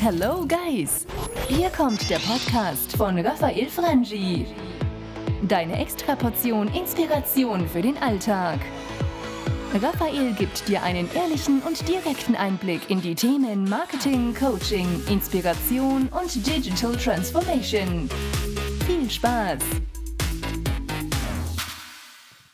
Hello Guys! Hier kommt der Podcast von Raphael Frangi. Deine Extraportion Inspiration für den Alltag. Raphael gibt dir einen ehrlichen und direkten Einblick in die Themen Marketing, Coaching, Inspiration und Digital Transformation. Viel Spaß!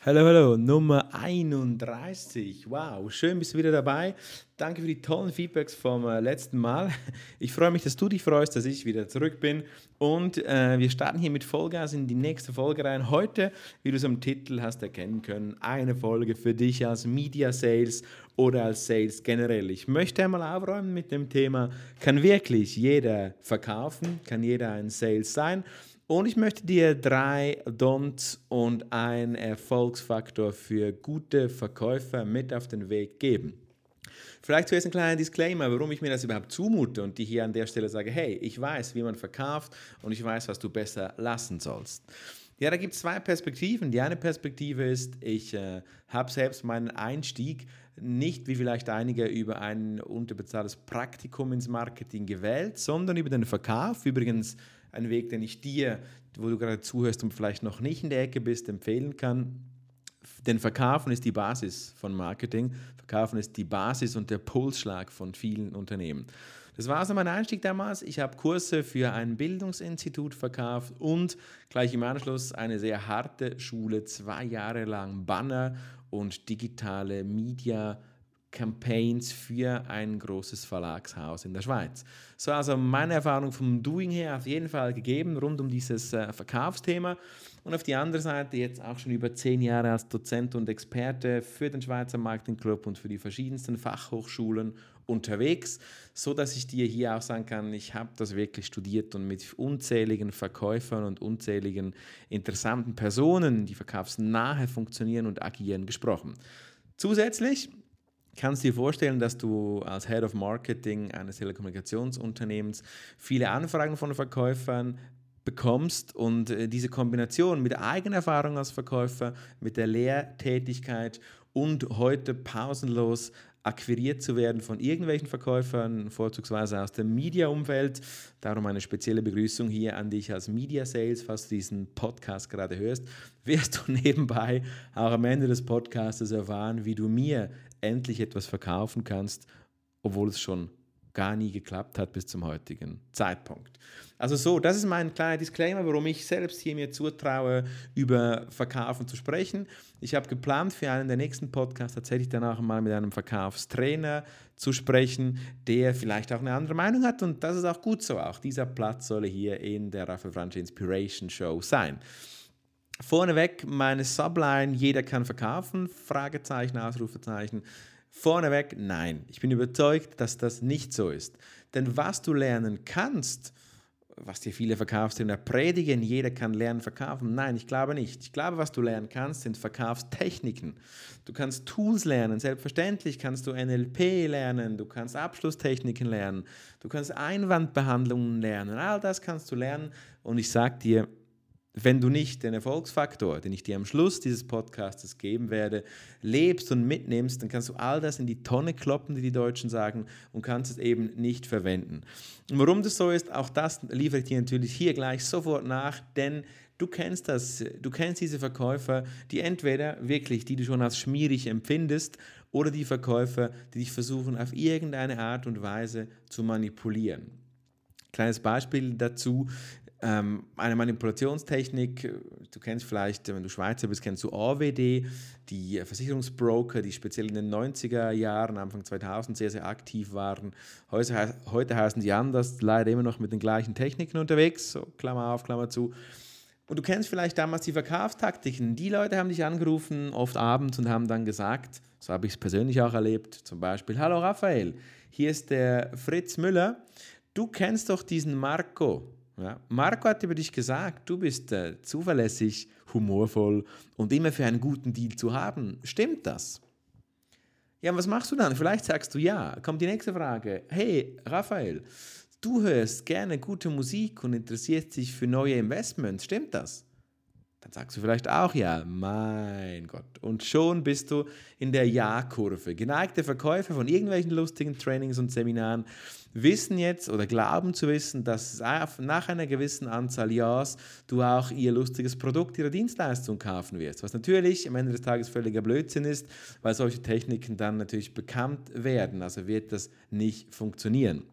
Hallo, hallo, Nummer 31. Wow, schön bist du wieder dabei. Danke für die tollen Feedbacks vom äh, letzten Mal. Ich freue mich, dass du dich freust, dass ich wieder zurück bin. Und äh, wir starten hier mit Vollgas in die nächste Folge rein. Heute, wie du es am Titel hast erkennen können, eine Folge für dich als Media Sales oder als Sales generell. Ich möchte einmal aufräumen mit dem Thema, kann wirklich jeder verkaufen? Kann jeder ein Sales sein? Und ich möchte dir drei Don'ts und einen Erfolgsfaktor für gute Verkäufer mit auf den Weg geben. Vielleicht zuerst ein kleiner Disclaimer, warum ich mir das überhaupt zumute und die hier an der Stelle sage, hey, ich weiß, wie man verkauft und ich weiß, was du besser lassen sollst. Ja, da gibt es zwei Perspektiven. Die eine Perspektive ist, ich äh, habe selbst meinen Einstieg nicht wie vielleicht einige über ein unterbezahltes Praktikum ins Marketing gewählt, sondern über den Verkauf. Übrigens ein Weg, den ich dir, wo du gerade zuhörst und vielleicht noch nicht in der Ecke bist, empfehlen kann. Denn Verkaufen ist die Basis von Marketing. Verkaufen ist die Basis und der Pulsschlag von vielen Unternehmen. Das war also mein Einstieg damals. Ich habe Kurse für ein Bildungsinstitut verkauft und gleich im Anschluss eine sehr harte Schule, zwei Jahre lang Banner und digitale Media Campaigns für ein großes Verlagshaus in der Schweiz. So also meine Erfahrung vom Doing her auf jeden Fall gegeben rund um dieses äh, Verkaufsthema und auf die andere Seite jetzt auch schon über zehn Jahre als Dozent und Experte für den Schweizer Marketing Club und für die verschiedensten Fachhochschulen unterwegs, so dass ich dir hier auch sagen kann, ich habe das wirklich studiert und mit unzähligen Verkäufern und unzähligen interessanten Personen, die verkaufsnahe funktionieren und agieren, gesprochen. Zusätzlich kannst dir vorstellen, dass du als Head of Marketing eines Telekommunikationsunternehmens viele Anfragen von Verkäufern bekommst und äh, diese Kombination mit der eigenen Erfahrung als Verkäufer, mit der Lehrtätigkeit und heute pausenlos akquiriert zu werden von irgendwelchen Verkäufern, vorzugsweise aus dem Media-Umfeld. Darum eine spezielle Begrüßung hier an dich als Media Sales, falls du diesen Podcast gerade hörst. Wirst du nebenbei auch am Ende des Podcasts erfahren, wie du mir endlich etwas verkaufen kannst, obwohl es schon gar nie geklappt hat bis zum heutigen Zeitpunkt. Also so, das ist mein kleiner Disclaimer, warum ich selbst hier mir zutraue, über Verkaufen zu sprechen. Ich habe geplant, für einen der nächsten Podcasts tatsächlich danach mal mit einem Verkaufstrainer zu sprechen, der vielleicht auch eine andere Meinung hat und das ist auch gut so. Auch dieser Platz soll hier in der Raphael Franchi Inspiration Show sein. Vorneweg meine Subline, jeder kann verkaufen, Fragezeichen, Ausrufezeichen. Vorneweg, nein. Ich bin überzeugt, dass das nicht so ist. Denn was du lernen kannst, was dir viele Verkaufstrainer predigen, jeder kann lernen verkaufen. Nein, ich glaube nicht. Ich glaube, was du lernen kannst, sind Verkaufstechniken. Du kannst Tools lernen. Selbstverständlich kannst du NLP lernen, du kannst Abschlusstechniken lernen, du kannst Einwandbehandlungen lernen. All das kannst du lernen. Und ich sage dir, wenn du nicht den Erfolgsfaktor, den ich dir am Schluss dieses Podcasts geben werde, lebst und mitnimmst, dann kannst du all das in die Tonne kloppen, wie die Deutschen sagen, und kannst es eben nicht verwenden. Und warum das so ist, auch das liefere ich dir natürlich hier gleich sofort nach, denn du kennst das, du kennst diese Verkäufer, die entweder wirklich, die du schon als schmierig empfindest, oder die Verkäufer, die dich versuchen, auf irgendeine Art und Weise zu manipulieren. Kleines Beispiel dazu. Ähm, eine Manipulationstechnik, du kennst vielleicht, wenn du Schweizer bist, kennst du AWD, die Versicherungsbroker, die speziell in den 90er Jahren, Anfang 2000 sehr, sehr aktiv waren. Heute, heute heißen die anders, leider immer noch mit den gleichen Techniken unterwegs, so Klammer auf, Klammer zu. Und du kennst vielleicht damals die Verkaufstaktiken. Die Leute haben dich angerufen, oft abends, und haben dann gesagt, so habe ich es persönlich auch erlebt, zum Beispiel, hallo Raphael, hier ist der Fritz Müller, du kennst doch diesen Marco, ja. Marco hat über dich gesagt, du bist äh, zuverlässig, humorvoll und immer für einen guten Deal zu haben. Stimmt das? Ja, was machst du dann? Vielleicht sagst du ja. Kommt die nächste Frage. Hey, Raphael, du hörst gerne gute Musik und interessierst dich für neue Investments. Stimmt das? Dann sagst du vielleicht auch ja, mein Gott. Und schon bist du in der Ja-Kurve. Geneigte Verkäufer von irgendwelchen lustigen Trainings und Seminaren wissen jetzt oder glauben zu wissen, dass nach einer gewissen Anzahl Ja's du auch ihr lustiges Produkt, ihre Dienstleistung kaufen wirst. Was natürlich am Ende des Tages völliger Blödsinn ist, weil solche Techniken dann natürlich bekannt werden. Also wird das nicht funktionieren.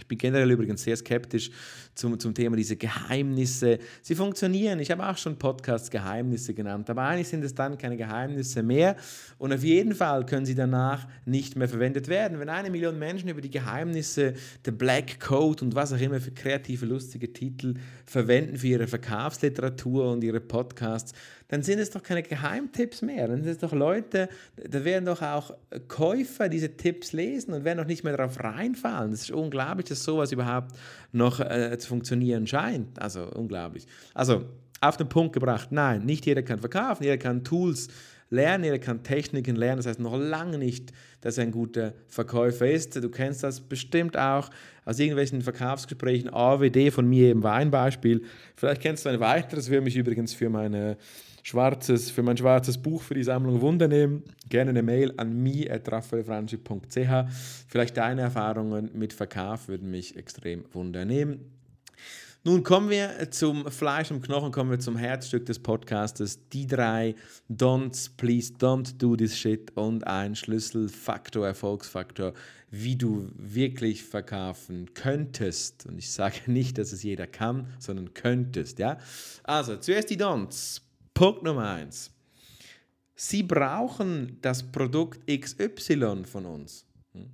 Ich bin generell übrigens sehr skeptisch zum, zum Thema diese Geheimnisse. Sie funktionieren. Ich habe auch schon Podcasts Geheimnisse genannt, aber eigentlich sind es dann keine Geheimnisse mehr und auf jeden Fall können sie danach nicht mehr verwendet werden. Wenn eine Million Menschen über die Geheimnisse, der Black Code und was auch immer für kreative, lustige Titel verwenden für ihre Verkaufsliteratur und ihre Podcasts, dann sind es doch keine Geheimtipps mehr. Dann sind es doch Leute, da werden doch auch Käufer diese Tipps lesen und werden doch nicht mehr darauf reinfallen. Das ist unglaublich, dass sowas überhaupt noch äh, zu funktionieren scheint. Also unglaublich. Also auf den Punkt gebracht, nein, nicht jeder kann verkaufen, jeder kann Tools lernen, jeder kann Techniken lernen. Das heißt noch lange nicht, dass er ein guter Verkäufer ist. Du kennst das bestimmt auch aus irgendwelchen Verkaufsgesprächen. AWD von mir eben war ein Beispiel. Vielleicht kennst du ein weiteres, würde mich übrigens für meine schwarzes, für mein schwarzes Buch für die Sammlung Wunder nehmen, gerne eine Mail an mi.raphaelfranchi.ch. Vielleicht deine Erfahrungen mit Verkauf würden mich extrem wundernehmen. Nun kommen wir zum Fleisch und Knochen, kommen wir zum Herzstück des Podcastes. Die drei Don'ts, please don't do this shit und ein Schlüsselfaktor, Erfolgsfaktor, wie du wirklich verkaufen könntest. Und ich sage nicht, dass es jeder kann, sondern könntest. Ja? Also, zuerst die Don'ts. Punkt Nummer eins. Sie brauchen das Produkt XY von uns. Hm?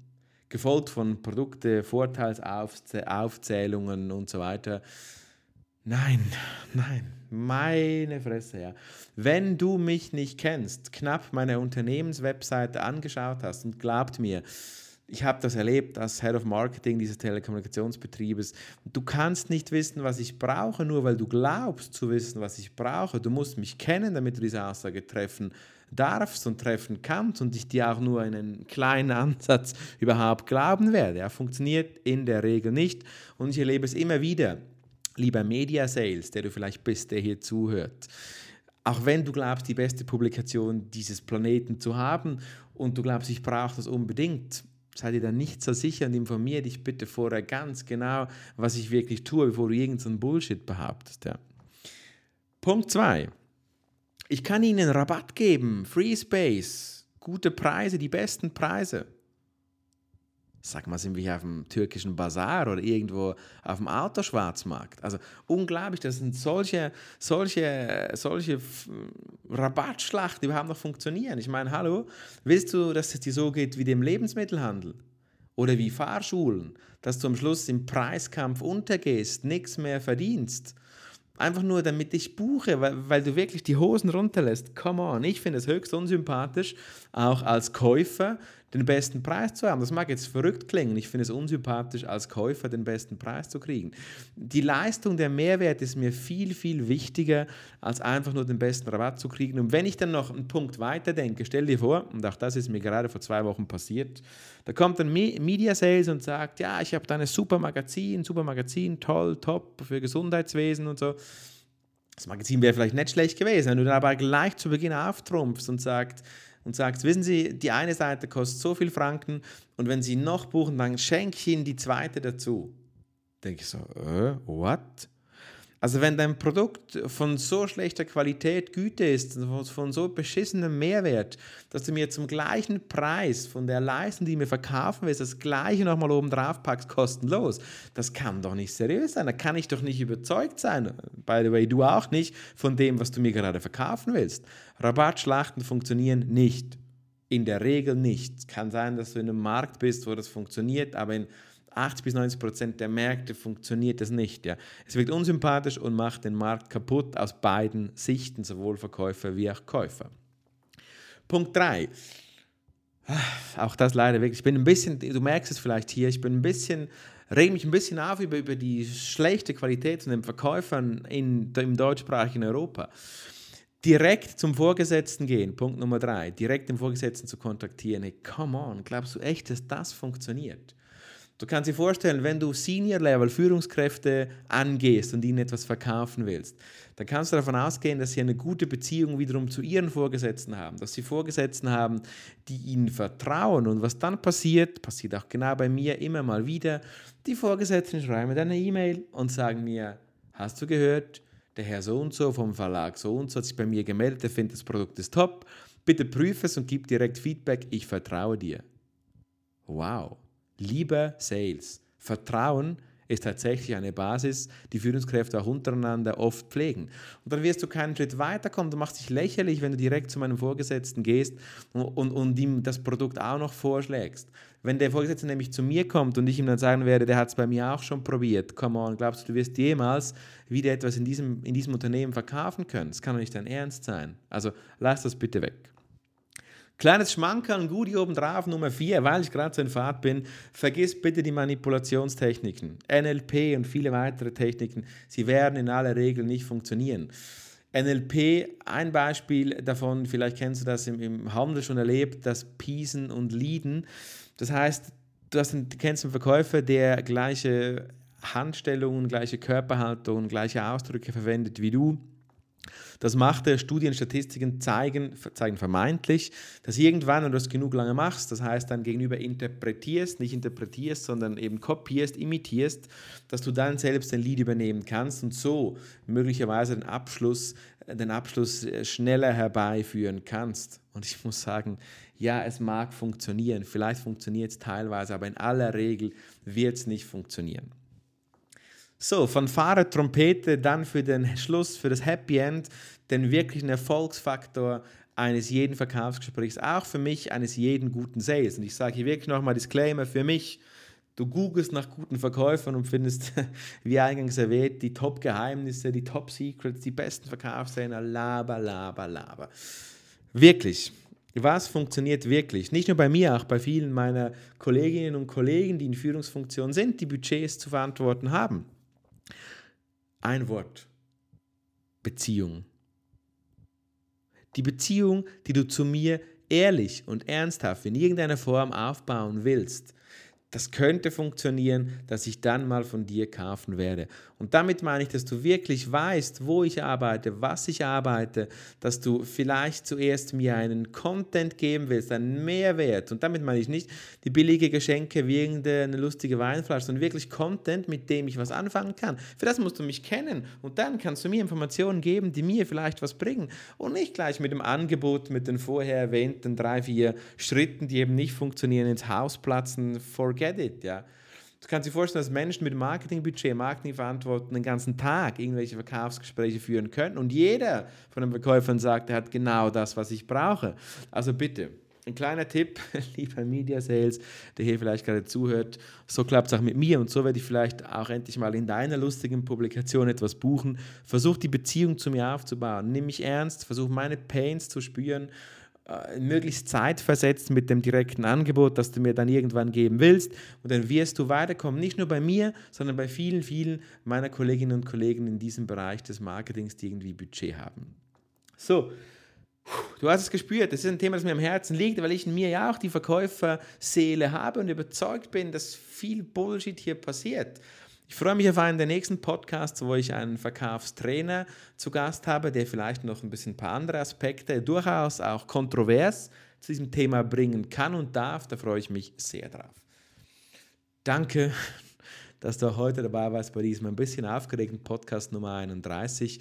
Gefolgt von Produkte, Vorteilsaufzählungen und so weiter. Nein, nein, meine Fresse, ja. Wenn du mich nicht kennst, knapp meine Unternehmenswebseite angeschaut hast und glaubt mir, ich habe das erlebt als Head of Marketing dieses Telekommunikationsbetriebes. Du kannst nicht wissen, was ich brauche, nur weil du glaubst zu wissen, was ich brauche. Du musst mich kennen, damit du diese Aussage treffen darfst und treffen kannst und ich dir auch nur einen kleinen Ansatz überhaupt glauben werde. Er funktioniert in der Regel nicht und ich erlebe es immer wieder. Lieber Media Sales, der du vielleicht bist, der hier zuhört auch wenn du glaubst, die beste Publikation dieses Planeten zu haben und du glaubst, ich brauche das unbedingt, sei dir dann nicht so sicher und informiere dich bitte vorher ganz genau, was ich wirklich tue, bevor du irgendeinen Bullshit behauptest. Ja. Punkt 2. Ich kann Ihnen Rabatt geben, Free Space, gute Preise, die besten Preise sag mal, sind wir hier auf dem türkischen Bazar oder irgendwo auf dem Autoschwarzmarkt. Also unglaublich, dass solche, solche, solche Rabattschlachten überhaupt noch funktionieren. Ich meine, hallo, willst du, dass es dir so geht wie dem Lebensmittelhandel? Oder wie Fahrschulen, dass du am Schluss im Preiskampf untergehst, nichts mehr verdienst? Einfach nur, damit ich buche, weil, weil du wirklich die Hosen runterlässt. Come on, ich finde es höchst unsympathisch, auch als Käufer den besten Preis zu haben. Das mag jetzt verrückt klingen, ich finde es unsympathisch, als Käufer den besten Preis zu kriegen. Die Leistung, der Mehrwert ist mir viel, viel wichtiger, als einfach nur den besten Rabatt zu kriegen. Und wenn ich dann noch einen Punkt weiter denke, stell dir vor, und auch das ist mir gerade vor zwei Wochen passiert, da kommt ein Media Sales und sagt, ja, ich habe da ein super Magazin, super Magazin, toll, top für Gesundheitswesen und so. Das Magazin wäre vielleicht nicht schlecht gewesen, wenn du dann aber gleich zu Beginn auftrumpfst und sagst, und sagst, wissen Sie, die eine Seite kostet so viel Franken und wenn Sie noch buchen, dann schenke ich Ihnen die zweite dazu. Denke ich so, äh, what? Also wenn dein Produkt von so schlechter Qualität, Güte ist, von so beschissenem Mehrwert, dass du mir zum gleichen Preis von der Leistung, die du mir verkaufen willst, das gleiche nochmal oben drauf packst, kostenlos, das kann doch nicht seriös sein. Da kann ich doch nicht überzeugt sein. By the way, du auch nicht von dem, was du mir gerade verkaufen willst. Rabattschlachten funktionieren nicht. In der Regel nicht. Es kann sein, dass du in einem Markt bist, wo das funktioniert, aber in 80 bis 90 Prozent der Märkte funktioniert das nicht. Ja. Es wirkt unsympathisch und macht den Markt kaputt aus beiden Sichten, sowohl Verkäufer wie auch Käufer. Punkt 3. Auch das leider wirklich. Ich bin ein bisschen, du merkst es vielleicht hier, ich bin ein bisschen, reg mich ein bisschen auf über, über die schlechte Qualität von den Verkäufern in, im deutschsprachigen Europa direkt zum Vorgesetzten gehen, Punkt Nummer drei, direkt den Vorgesetzten zu kontaktieren. Hey, come on, glaubst du echt, dass das funktioniert? Du kannst dir vorstellen, wenn du Senior-Level Führungskräfte angehst und ihnen etwas verkaufen willst, dann kannst du davon ausgehen, dass sie eine gute Beziehung wiederum zu ihren Vorgesetzten haben, dass sie Vorgesetzten haben, die ihnen vertrauen. Und was dann passiert, passiert auch genau bei mir immer mal wieder, die Vorgesetzten schreiben mir eine E-Mail und sagen mir, hast du gehört, der Herr so und so vom Verlag so und so hat sich bei mir gemeldet, er findet das Produkt ist top, bitte prüfe es und gib direkt Feedback, ich vertraue dir. Wow. Lieber Sales. Vertrauen ist tatsächlich eine Basis, die Führungskräfte auch untereinander oft pflegen. Und dann wirst du keinen Schritt weiterkommen. Du machst dich lächerlich, wenn du direkt zu meinem Vorgesetzten gehst und, und, und ihm das Produkt auch noch vorschlägst. Wenn der Vorgesetzte nämlich zu mir kommt und ich ihm dann sagen werde, der hat es bei mir auch schon probiert, come on, glaubst du, du wirst jemals wieder etwas in diesem, in diesem Unternehmen verkaufen können? Das kann doch nicht dein Ernst sein. Also lass das bitte weg. Kleines Schmankerl, Goodie obendrauf, Nummer 4, weil ich gerade so in Fahrt bin. Vergiss bitte die Manipulationstechniken. NLP und viele weitere Techniken, sie werden in aller Regel nicht funktionieren. NLP, ein Beispiel davon, vielleicht kennst du das im, im Handel schon erlebt, das Piesen und Leaden. Das heißt, du, hast einen, kennst einen Verkäufer, der gleiche Handstellungen, gleiche Körperhaltung, gleiche Ausdrücke verwendet wie du das macht er. Studien, Statistiken zeigen, zeigen vermeintlich, dass irgendwann, wenn du das genug lange machst, das heißt dann gegenüber interpretierst, nicht interpretierst, sondern eben kopierst, imitierst, dass du dann selbst den Lied übernehmen kannst und so möglicherweise den Abschluss, den Abschluss äh, schneller herbeiführen kannst. Und ich muss sagen, ja, es mag funktionieren, vielleicht funktioniert es teilweise, aber in aller Regel wird es nicht funktionieren. So, von Fahrer Trompete dann für den Schluss, für das Happy End, den wirklichen Erfolgsfaktor eines jeden Verkaufsgesprächs, auch für mich eines jeden guten Sales. Und ich sage hier wirklich nochmal Disclaimer für mich. Du googelst nach guten Verkäufern und findest, wie eingangs erwähnt, die Top-Geheimnisse, die Top-Secrets, die besten Verkaufstrainer, laber, laber, laber. Wirklich, was funktioniert wirklich? Nicht nur bei mir, auch bei vielen meiner Kolleginnen und Kollegen, die in Führungsfunktionen sind, die Budgets zu verantworten haben. Ein Wort. Beziehung. Die Beziehung, die du zu mir ehrlich und ernsthaft in irgendeiner Form aufbauen willst, das könnte funktionieren, dass ich dann mal von dir kaufen werde. Und damit meine ich, dass du wirklich weißt, wo ich arbeite, was ich arbeite, dass du vielleicht zuerst mir einen Content geben willst, einen Mehrwert. Und damit meine ich nicht die billige Geschenke wie irgendeine lustige Weinflasche, sondern wirklich Content, mit dem ich was anfangen kann. Für das musst du mich kennen und dann kannst du mir Informationen geben, die mir vielleicht was bringen. Und nicht gleich mit dem Angebot, mit den vorher erwähnten drei, vier Schritten, die eben nicht funktionieren, ins Haus platzen, forget it, ja. Du kannst dir vorstellen, dass Menschen mit Marketingbudget, Marketingverantwortung den ganzen Tag irgendwelche Verkaufsgespräche führen können und jeder von den Verkäufern sagt, er hat genau das, was ich brauche. Also bitte, ein kleiner Tipp, lieber Media Sales, der hier vielleicht gerade zuhört, so klappt es auch mit mir und so werde ich vielleicht auch endlich mal in deiner lustigen Publikation etwas buchen. Versuch die Beziehung zu mir aufzubauen, nimm mich ernst, versuch meine Pains zu spüren möglichst zeitversetzt mit dem direkten Angebot, das du mir dann irgendwann geben willst. Und dann wirst du weiterkommen, nicht nur bei mir, sondern bei vielen, vielen meiner Kolleginnen und Kollegen in diesem Bereich des Marketings, die irgendwie Budget haben. So, du hast es gespürt, das ist ein Thema, das mir am Herzen liegt, weil ich in mir ja auch die Verkäuferseele habe und überzeugt bin, dass viel Bullshit hier passiert. Ich freue mich auf einen der nächsten Podcasts, wo ich einen Verkaufstrainer zu Gast habe, der vielleicht noch ein bisschen ein paar andere Aspekte, durchaus auch kontrovers zu diesem Thema bringen kann und darf. Da freue ich mich sehr drauf. Danke, dass du heute dabei warst bei diesem ein bisschen aufgeregten Podcast Nummer 31.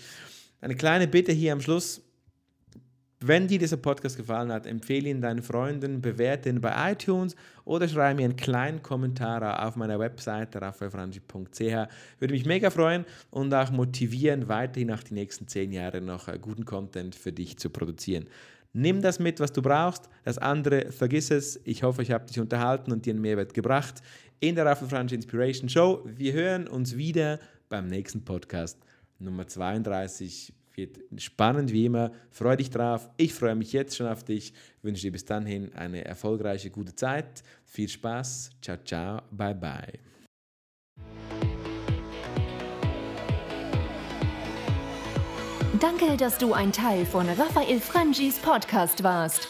Eine kleine Bitte hier am Schluss. Wenn dir dieser Podcast gefallen hat, empfehle ihn deinen Freunden, bewerte ihn bei iTunes oder schreibe mir einen kleinen Kommentar auf meiner Webseite raphaelfranchi.ch. Würde mich mega freuen und auch motivieren, weiterhin nach den nächsten zehn Jahren noch äh, guten Content für dich zu produzieren. Nimm das mit, was du brauchst. Das andere, vergiss es. Ich hoffe, ich habe dich unterhalten und dir einen Mehrwert gebracht in der Raphael Franchi Inspiration Show. Wir hören uns wieder beim nächsten Podcast Nummer 32 wird spannend wie immer. Freue dich drauf. Ich freue mich jetzt schon auf dich. Wünsche dir bis dahin eine erfolgreiche, gute Zeit. Viel Spaß. Ciao, ciao. Bye, bye. Danke, dass du ein Teil von Raphael Frangis Podcast warst.